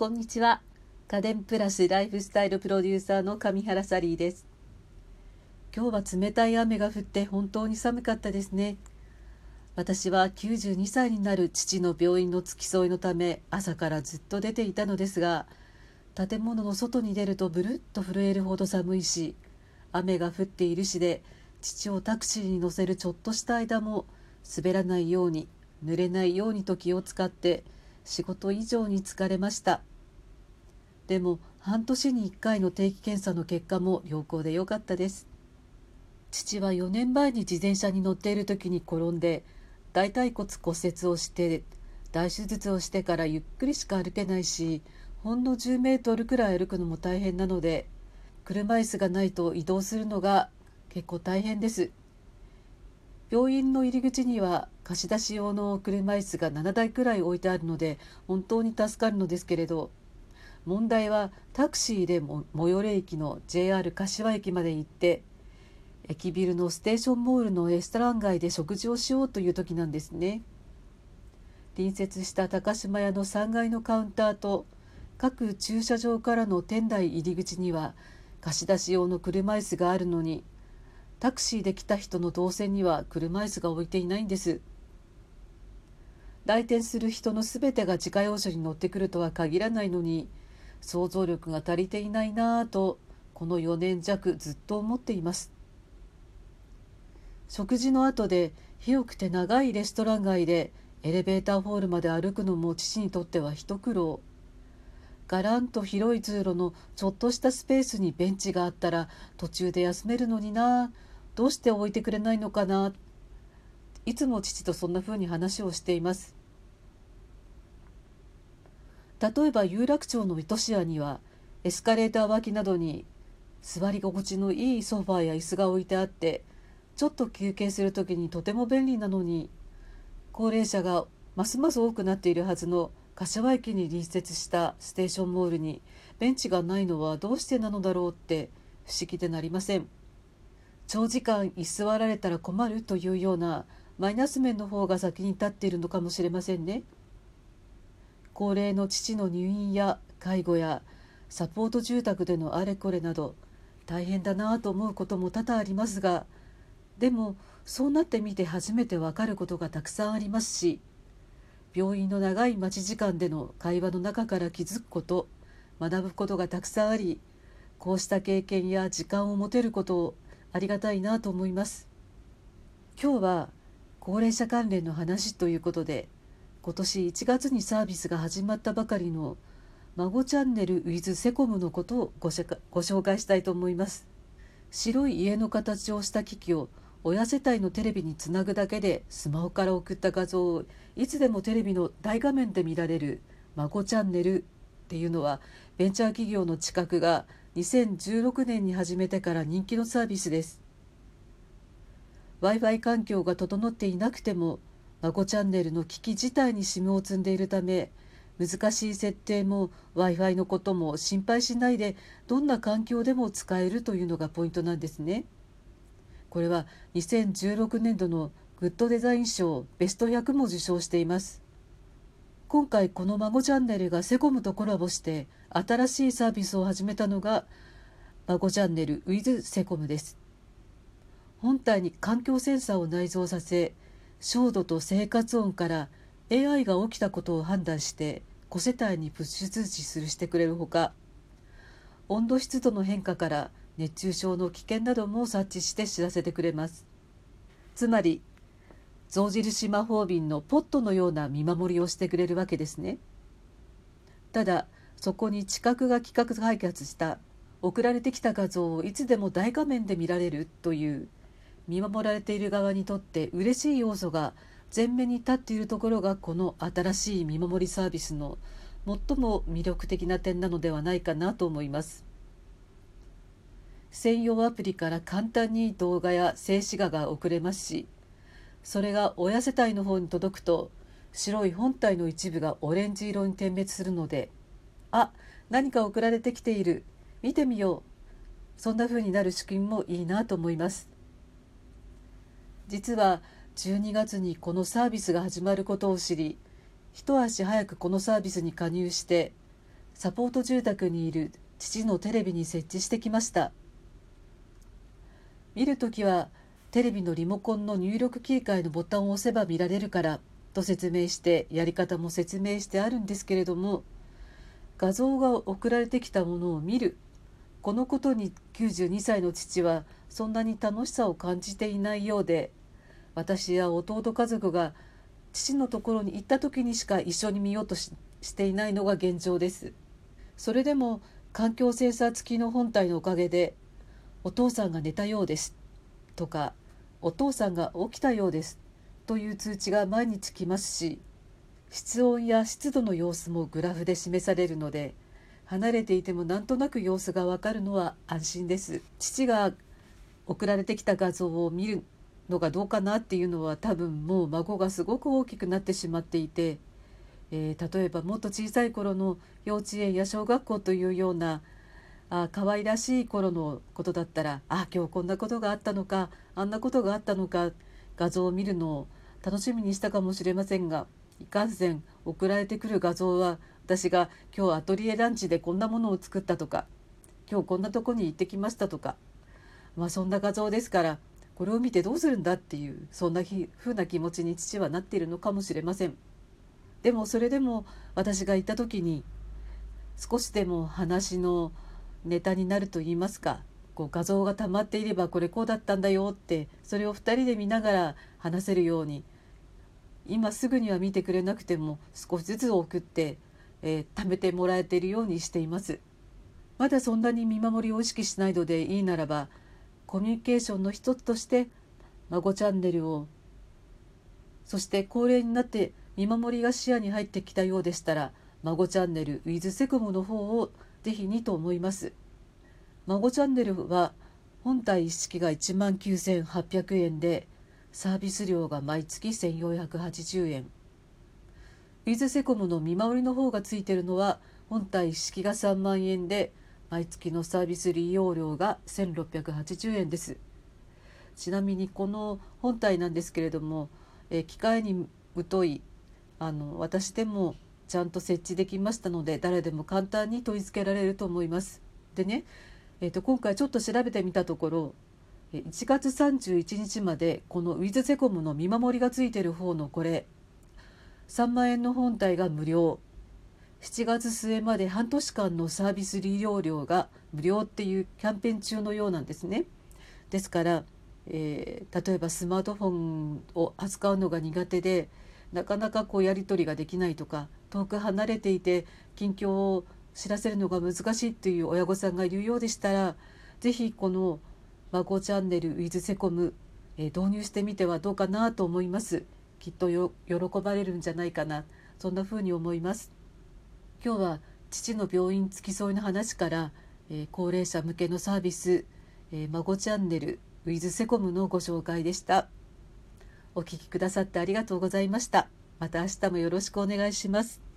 こんにちは。家電プラスライフスタイルプロデューサーの上原サリーです。今日は冷たい雨が降って本当に寒かったですね。私は92歳になる父の病院の付き添いのため朝からずっと出ていたのですが建物の外に出るとブルッと震えるほど寒いし雨が降っているしで父をタクシーに乗せるちょっとした間も滑らないように濡れないようにと気を使って仕事以上に疲れました。でも半年に1回の定期検査の結果も良好で良かったです。父は4年前に自転車に乗っている時に転んで大腿骨骨折をして大手術をしてからゆっくりしか歩けないしほんの10メートルくらい歩くのも大変なので車椅子がないと移動するのが結構大変です。病院の入り口には貸し出し用の車椅子が7台くらい置いてあるので本当に助かるのですけれど問題はタクシーでも最寄り駅の JR 柏駅まで行って駅ビルのステーションモールのレストラン街で食事をしようという時なんですね。隣接した高島屋の3階のカウンターと各駐車場からの店内入り口には貸し出し用の車椅子があるのにタクシーで来た人の動線には車椅子が置いていないんです。来店する人のすべてが自家用車に乗ってくるとは限らないのに想像力が足りていないなぁとこの4年弱ずっと思っています。食事の後で広くて長いレストラン街でエレベーターホールまで歩くのも父にとっては一苦労。がらんと広い通路のちょっとしたスペースにベンチがあったら途中で休めるのになどうして置いてくれないのかないつも父とそんな風に話をしています。例えば有楽町の糸市屋にはエスカレーター脇などに座り心地のいいソファーや椅子が置いてあってちょっと休憩する時にとても便利なのに高齢者がますます多くなっているはずの柏駅に隣接したステーションモールにベンチがないのはどうしてなのだろうって不思議でなりません。長時間居座られたら困るというようなマイナス面の方が先に立っているのかもしれませんね。高齢の父の入院や介護やサポート住宅でのあれこれなど大変だなと思うことも多々ありますがでもそうなってみて初めてわかることがたくさんありますし病院の長い待ち時間での会話の中から気づくこと学ぶことがたくさんありこうした経験や時間を持てることをありがたいなと思います。今日は高齢者関連の話ということで今年1月にサービスが始まったばかりの孫チャンネル with セコムのことをご紹介したいと思います。白い家の形をした機器を親世帯のテレビにつなぐだけでスマホから送った画像をいつでもテレビの大画面で見られる孫チャンネルっていうのはベンチャー企業の知覚が2016年に始めてから人気のサービスです。Wi-Fi 環境が整っていなくても孫チャンネルの機器自体に SIM を積んでいるため難しい設定も Wi-Fi のことも心配しないでどんな環境でも使えるというのがポイントなんですね。これは2016年度のグッドデザイン賞ベスト100も受賞しています今回この孫チャンネルがセコムとコラボして新しいサービスを始めたのが孫チャンネル with セコムです本体に環境センサーを内蔵させ照度と生活音から AI が起きたことを判断して子世帯にプッシュ通知するしてくれるほか温度湿度の変化から熱中症の危険なども察知して知らせてくれます。つまり象印魔法瓶のポットのような見守りをしてくれるわけですね。ただそこに知覚が企画開発した送られてきた画像をいつでも大画面で見られるという見守られている側にとって嬉しい要素が前面に立っているところがこの新しい見守りサービスの最も魅力的な点なのではないかなと思います。専用アプリから簡単に動画や静止画が送れますしそれが親世帯の方に届くと白い本体の一部がオレンジ色に点滅するのであ何か送られてきている見てみようそんな風になる仕組みもいいなと思います実は12月にこのサービスが始まることを知り一足早くこのサービスに加入してサポート住宅にいる父のテレビに設置してきました。見るときはテレビのリモコンの入力切り替えのボタンを押せば見られるからと説明してやり方も説明してあるんですけれども画像が送られてきたものを見る。このことに92歳の父はそんなに楽しさを感じていないようで私や弟家族が父のところに行った時にしか一緒に見ようとしていないのが現状です。それでも環境センサー付きの本体のおかげで「お父さんが寝たようです」とか「お父さんが起きたようです」という通知が毎日来ますし室温や湿度の様子もグラフで示されるので離れていてもなんとなく様子がわかるのは安心です父が送られてきた画像を見るのがどうかなっていうのは多分もう孫がすごく大きくなってしまっていてえー、例えばもっと小さい頃の幼稚園や小学校というようなあ可愛らしい頃のことだったらあ今日こんなことがあったのかあんなことがあったのか画像を見るのを楽しみにしたかもしれませんがいかんせん送られてくる画像は私が今日アトリエランチでこんなものを作ったとか今日こんなとこに行ってきましたとかまあそんな画像ですからこれを見てどうするんだっていうそんなふうな気持ちに父はなっているのかもしれません。でもそれでも私が行った時に少しでも話のネタになると言いますかこう画像が溜まっていればこれこうだったんだよってそれを2人で見ながら話せるように今すぐには見てくれなくても少しずつ送って、えー、貯めてもらえているようにしています。まだそんなに見守りを意識しないのでいいならばコミュニケーションの一つとして孫チャンネルをそして高齢になって見守りが視野に入ってきたようでしたら孫チャンネルウィズセコムの方をぜひにと思います。孫チャンネルは本体一式が1万9800円でサービス料が毎月1480円。ウィズセコムの見守りの方がついてるのは本体一式が3万円で毎月のサービス利用料が1680円ですちなみにこの本体なんですけれども、え機械に疎いあの私でもちゃんと設置できましたので誰でも簡単に取り付けられると思います。でね、えーと、今回ちょっと調べてみたところ1月31日までこのウィズセコムの見守りがついてる方のこれ3万円の本体が無料7月末まで半年間のサービス利用料が無料っていうキャンペーン中のようなんですね。ですから、えー、例えばスマートフォンを扱うのが苦手でなかなかこうやり取りができないとか遠く離れていて近況を知らせるのが難しいという親御さんがいるようでしたら是非この「孫チャンネル with セコム」え導入してみてはどうかなと思います。きっと喜ばれるんじゃないかなそんな風に思います。今日は父の病院付き添いの話から、えー、高齢者向けのサービス「えー、孫チャンネル with セコム」のご紹介でした。お聞きくださってありがとうございました。また明日もよろしくお願いします。